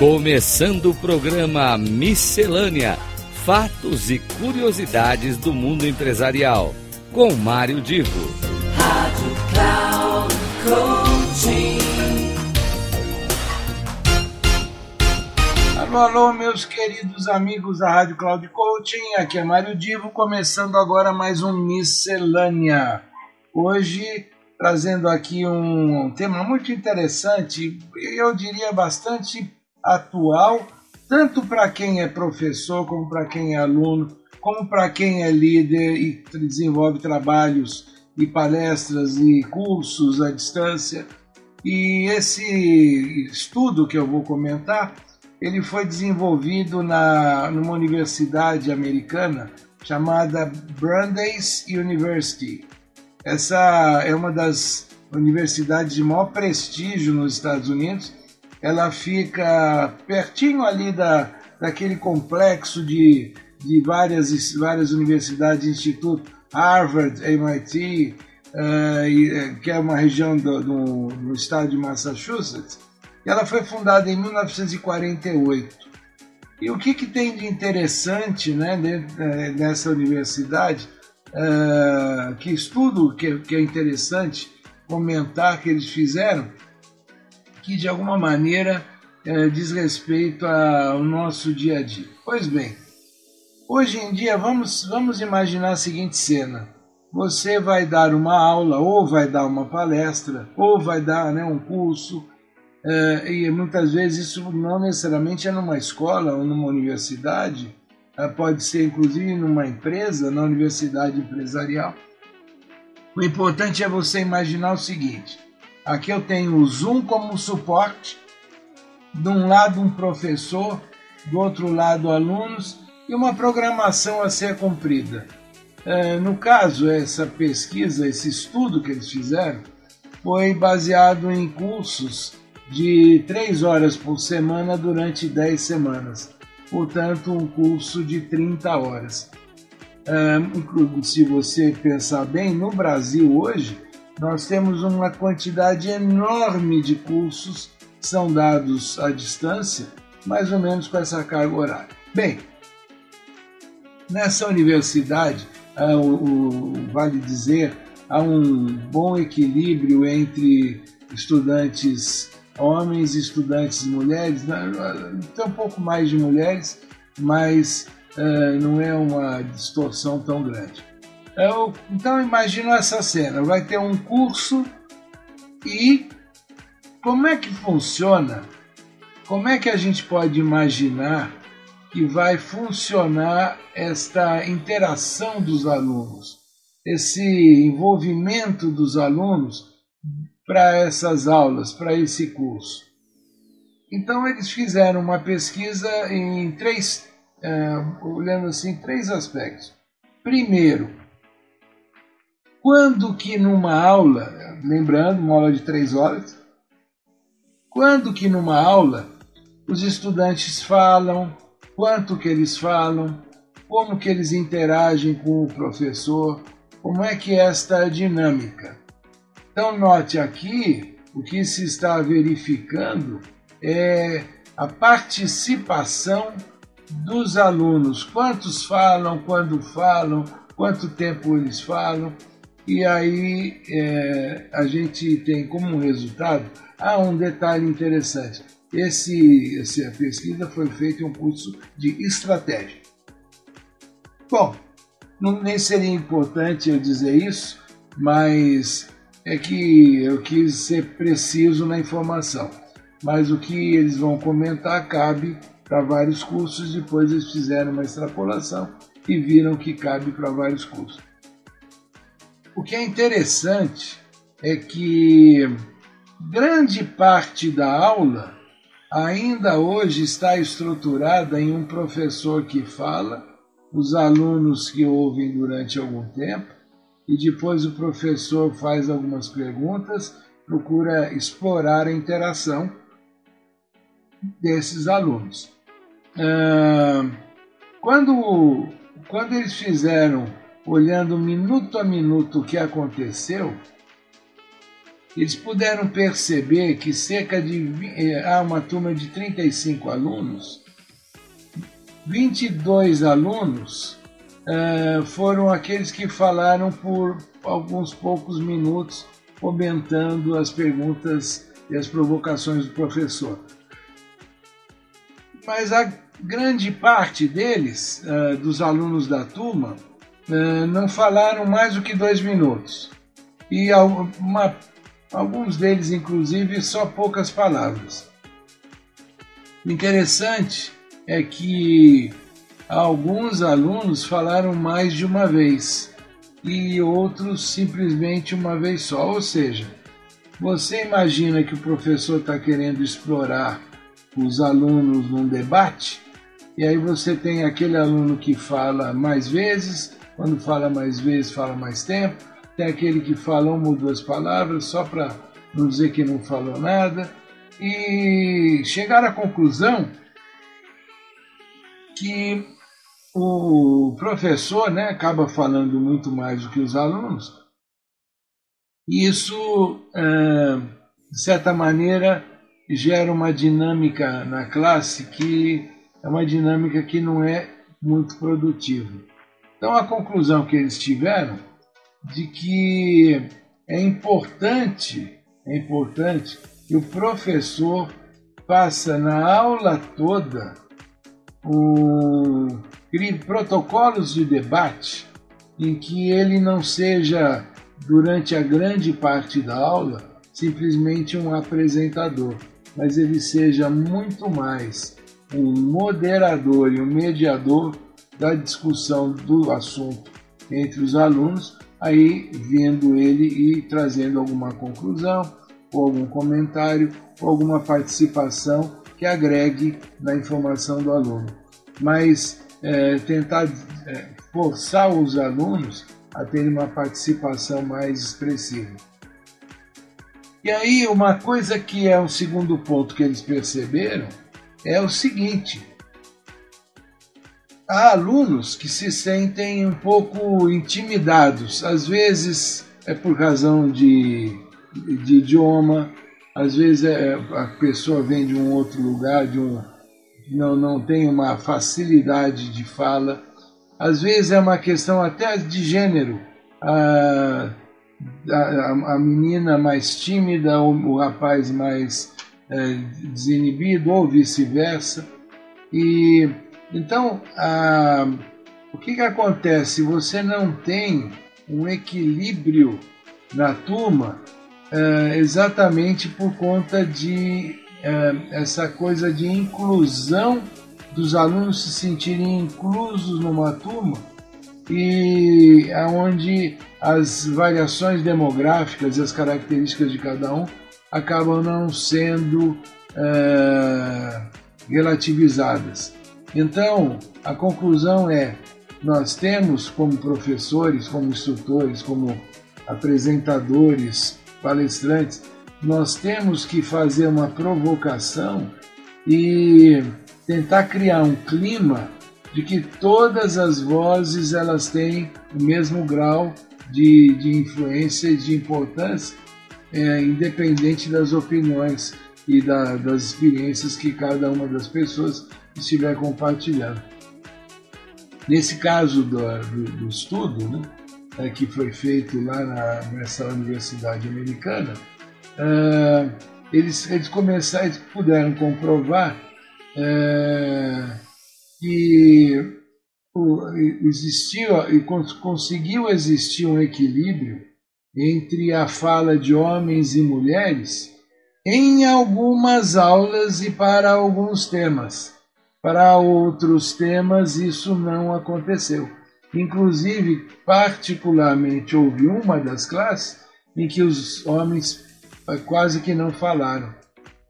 Começando o programa Miscelânea: Fatos e Curiosidades do Mundo Empresarial, com Mário Divo. Rádio Cloud Coaching. Alô, alô, meus queridos amigos da Rádio Cloud Coaching. Aqui é Mário Divo, começando agora mais um Miscelânea. Hoje trazendo aqui um tema muito interessante, eu diria bastante atual, tanto para quem é professor, como para quem é aluno, como para quem é líder e desenvolve trabalhos e palestras e cursos à distância. E esse estudo que eu vou comentar, ele foi desenvolvido na, numa universidade americana chamada Brandeis University. Essa é uma das universidades de maior prestígio nos Estados Unidos ela fica pertinho ali da, daquele complexo de, de várias, várias universidades e institutos, Harvard, MIT, uh, que é uma região do, do, no estado de Massachusetts. Ela foi fundada em 1948. E o que, que tem de interessante né, nessa universidade? Uh, que estudo que, que é interessante comentar que eles fizeram que de alguma maneira eh, diz respeito ao nosso dia a dia. Pois bem, hoje em dia vamos, vamos imaginar a seguinte cena. Você vai dar uma aula, ou vai dar uma palestra, ou vai dar né, um curso, eh, e muitas vezes isso não necessariamente é numa escola ou numa universidade, eh, pode ser inclusive numa empresa, na universidade empresarial. O importante é você imaginar o seguinte: Aqui eu tenho o Zoom como suporte, de um lado um professor, do outro lado alunos e uma programação a ser cumprida. no caso, essa pesquisa, esse estudo que eles fizeram, foi baseado em cursos de três horas por semana durante dez semanas. Portanto, um curso de 30 horas. se você pensar bem, no Brasil hoje, nós temos uma quantidade enorme de cursos que são dados à distância, mais ou menos com essa carga horária. Bem, nessa universidade, o, vale dizer, há um bom equilíbrio entre estudantes homens e estudantes mulheres, né? tem um pouco mais de mulheres, mas uh, não é uma distorção tão grande. Eu, então imagino essa cena, vai ter um curso e como é que funciona? Como é que a gente pode imaginar que vai funcionar esta interação dos alunos, esse envolvimento dos alunos para essas aulas, para esse curso? Então eles fizeram uma pesquisa em três, uh, olhando assim, três aspectos. Primeiro, quando que numa aula, lembrando, uma aula de três horas, quando que numa aula os estudantes falam, quanto que eles falam, como que eles interagem com o professor, como é que é esta dinâmica. Então note aqui, o que se está verificando é a participação dos alunos, quantos falam, quando falam, quanto tempo eles falam, e aí é, a gente tem como resultado ah, um detalhe interessante. Esse, essa pesquisa foi feita em um curso de estratégia. Bom, não, nem seria importante eu dizer isso, mas é que eu quis ser preciso na informação. Mas o que eles vão comentar cabe para vários cursos, depois eles fizeram uma extrapolação e viram que cabe para vários cursos. O que é interessante é que grande parte da aula ainda hoje está estruturada em um professor que fala, os alunos que ouvem durante algum tempo, e depois o professor faz algumas perguntas, procura explorar a interação desses alunos. quando, quando eles fizeram olhando minuto a minuto o que aconteceu, eles puderam perceber que cerca de há uma turma de 35 alunos, 22 alunos uh, foram aqueles que falaram por alguns poucos minutos, comentando as perguntas e as provocações do professor. Mas a grande parte deles, uh, dos alunos da turma, não falaram mais do que dois minutos. E uma, alguns deles, inclusive, só poucas palavras. Interessante é que alguns alunos falaram mais de uma vez e outros simplesmente uma vez só. Ou seja, você imagina que o professor está querendo explorar os alunos num debate, e aí você tem aquele aluno que fala mais vezes, quando fala mais vezes, fala mais tempo, tem aquele que fala uma ou duas palavras só para não dizer que não falou nada, e chegar à conclusão que o professor né, acaba falando muito mais do que os alunos, e isso, de certa maneira, gera uma dinâmica na classe que é uma dinâmica que não é muito produtiva. Então, a conclusão que eles tiveram de que é importante, é importante que o professor faça na aula toda um, crie protocolos de debate em que ele não seja, durante a grande parte da aula, simplesmente um apresentador, mas ele seja muito mais um moderador e um mediador da discussão do assunto entre os alunos, aí vendo ele e trazendo alguma conclusão, ou algum comentário, ou alguma participação que agregue na informação do aluno. Mas é, tentar é, forçar os alunos a terem uma participação mais expressiva. E aí, uma coisa que é um segundo ponto que eles perceberam é o seguinte: há alunos que se sentem um pouco intimidados, às vezes é por razão de, de idioma, às vezes é, a pessoa vem de um outro lugar, de um, não, não tem uma facilidade de fala, às vezes é uma questão até de gênero. A, a, a menina mais tímida, o, o rapaz mais é, desinibido, ou vice-versa. E então, a, o que, que acontece? Você não tem um equilíbrio na turma é, exatamente por conta de é, essa coisa de inclusão dos alunos se sentirem inclusos numa turma e aonde as variações demográficas e as características de cada um acabam não sendo relativizadas. Então, a conclusão é: nós temos como professores, como instrutores, como apresentadores, palestrantes, nós temos que fazer uma provocação e tentar criar um clima de que todas as vozes elas têm o mesmo grau de, de influência e de importância, é, independente das opiniões e da, das experiências que cada uma das pessoas estiver compartilhando. Nesse caso do, do, do estudo, né, é, que foi feito lá na, nessa universidade americana, é, eles, eles começaram, eles puderam comprovar é, que existiu e conseguiu existir um equilíbrio entre a fala de homens e mulheres em algumas aulas e para alguns temas. Para outros temas isso não aconteceu. Inclusive, particularmente, houve uma das classes em que os homens quase que não falaram.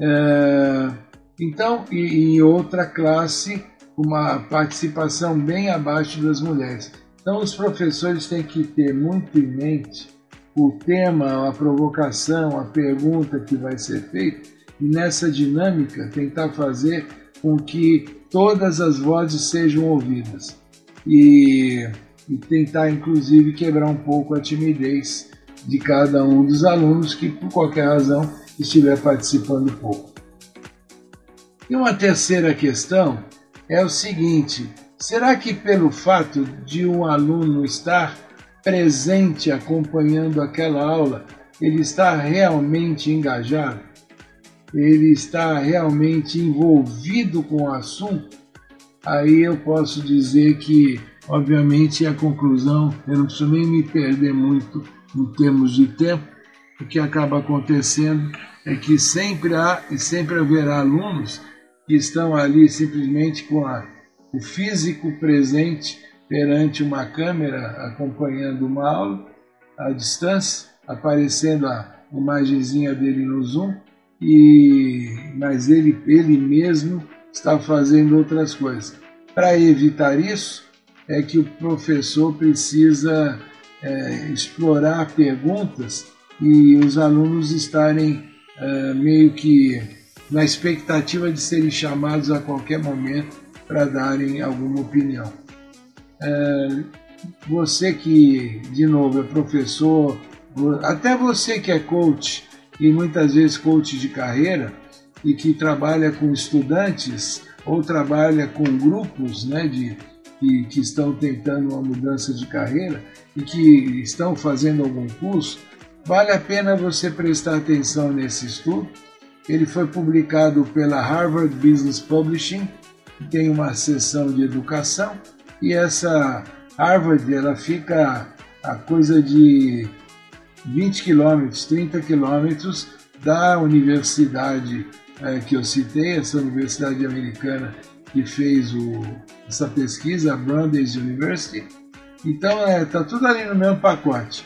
É, então, e, em outra classe, uma participação bem abaixo das mulheres. Então, os professores têm que ter muito em mente o tema, a provocação, a pergunta que vai ser feita e nessa dinâmica tentar fazer com que todas as vozes sejam ouvidas e, e tentar inclusive quebrar um pouco a timidez de cada um dos alunos que, por qualquer razão, estiver participando pouco. E uma terceira questão é o seguinte: será que pelo fato de um aluno estar presente acompanhando aquela aula, ele está realmente engajado? Ele está realmente envolvido com o assunto? Aí eu posso dizer que, obviamente, a conclusão, eu não preciso nem me perder muito em termos de tempo, o que acaba acontecendo é que sempre há e sempre haverá alunos que estão ali simplesmente com a, o físico presente perante uma câmera acompanhando uma aula à distância, aparecendo a imagenzinha dele no Zoom, e, mas ele, ele mesmo está fazendo outras coisas. Para evitar isso, é que o professor precisa é, explorar perguntas e os alunos estarem é, meio que na expectativa de serem chamados a qualquer momento para darem alguma opinião. É, você que, de novo, é professor, até você que é coach e muitas vezes coach de carreira e que trabalha com estudantes ou trabalha com grupos né, de, que, que estão tentando uma mudança de carreira e que estão fazendo algum curso, vale a pena você prestar atenção nesse estudo. Ele foi publicado pela Harvard Business Publishing, tem uma seção de educação, e essa Harvard ela fica a coisa de 20 quilômetros, 30 quilômetros da universidade é, que eu citei, essa universidade americana que fez o, essa pesquisa, a Brandeis University. Então está é, tudo ali no mesmo pacote.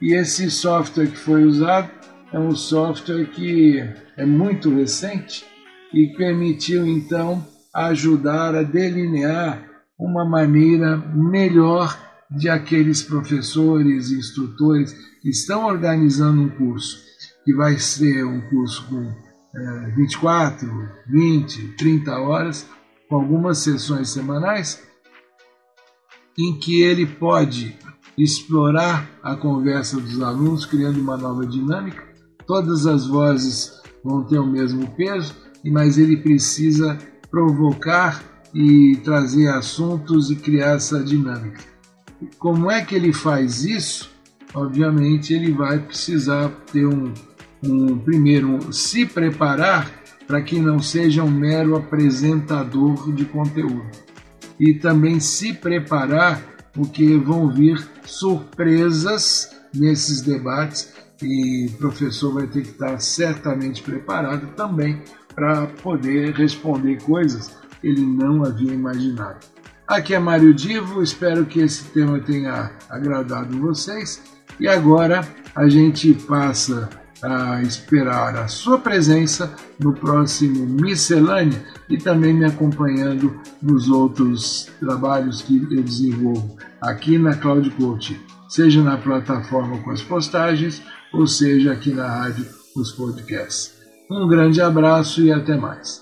E esse software que foi usado é um software que é muito recente e permitiu então ajudar a delinear uma maneira melhor de aqueles professores e instrutores que estão organizando um curso, que vai ser um curso com é, 24, 20, 30 horas, com algumas sessões semanais, em que ele pode explorar a conversa dos alunos, criando uma nova dinâmica, todas as vozes vão ter o mesmo peso, mas ele precisa provocar e trazer assuntos e criar essa dinâmica. Como é que ele faz isso? Obviamente ele vai precisar ter um, um primeiro um, se preparar para que não seja um mero apresentador de conteúdo e também se preparar porque vão vir surpresas nesses debates e o professor vai ter que estar certamente preparado também para poder responder coisas que ele não havia imaginado. Aqui é Mário Divo, espero que esse tema tenha agradado vocês e agora a gente passa a esperar a sua presença no próximo Miscelânea e também me acompanhando nos outros trabalhos que eu desenvolvo aqui na Cloud Coach, seja na plataforma com as postagens ou seja aqui na rádio os podcasts. Um grande abraço e até mais.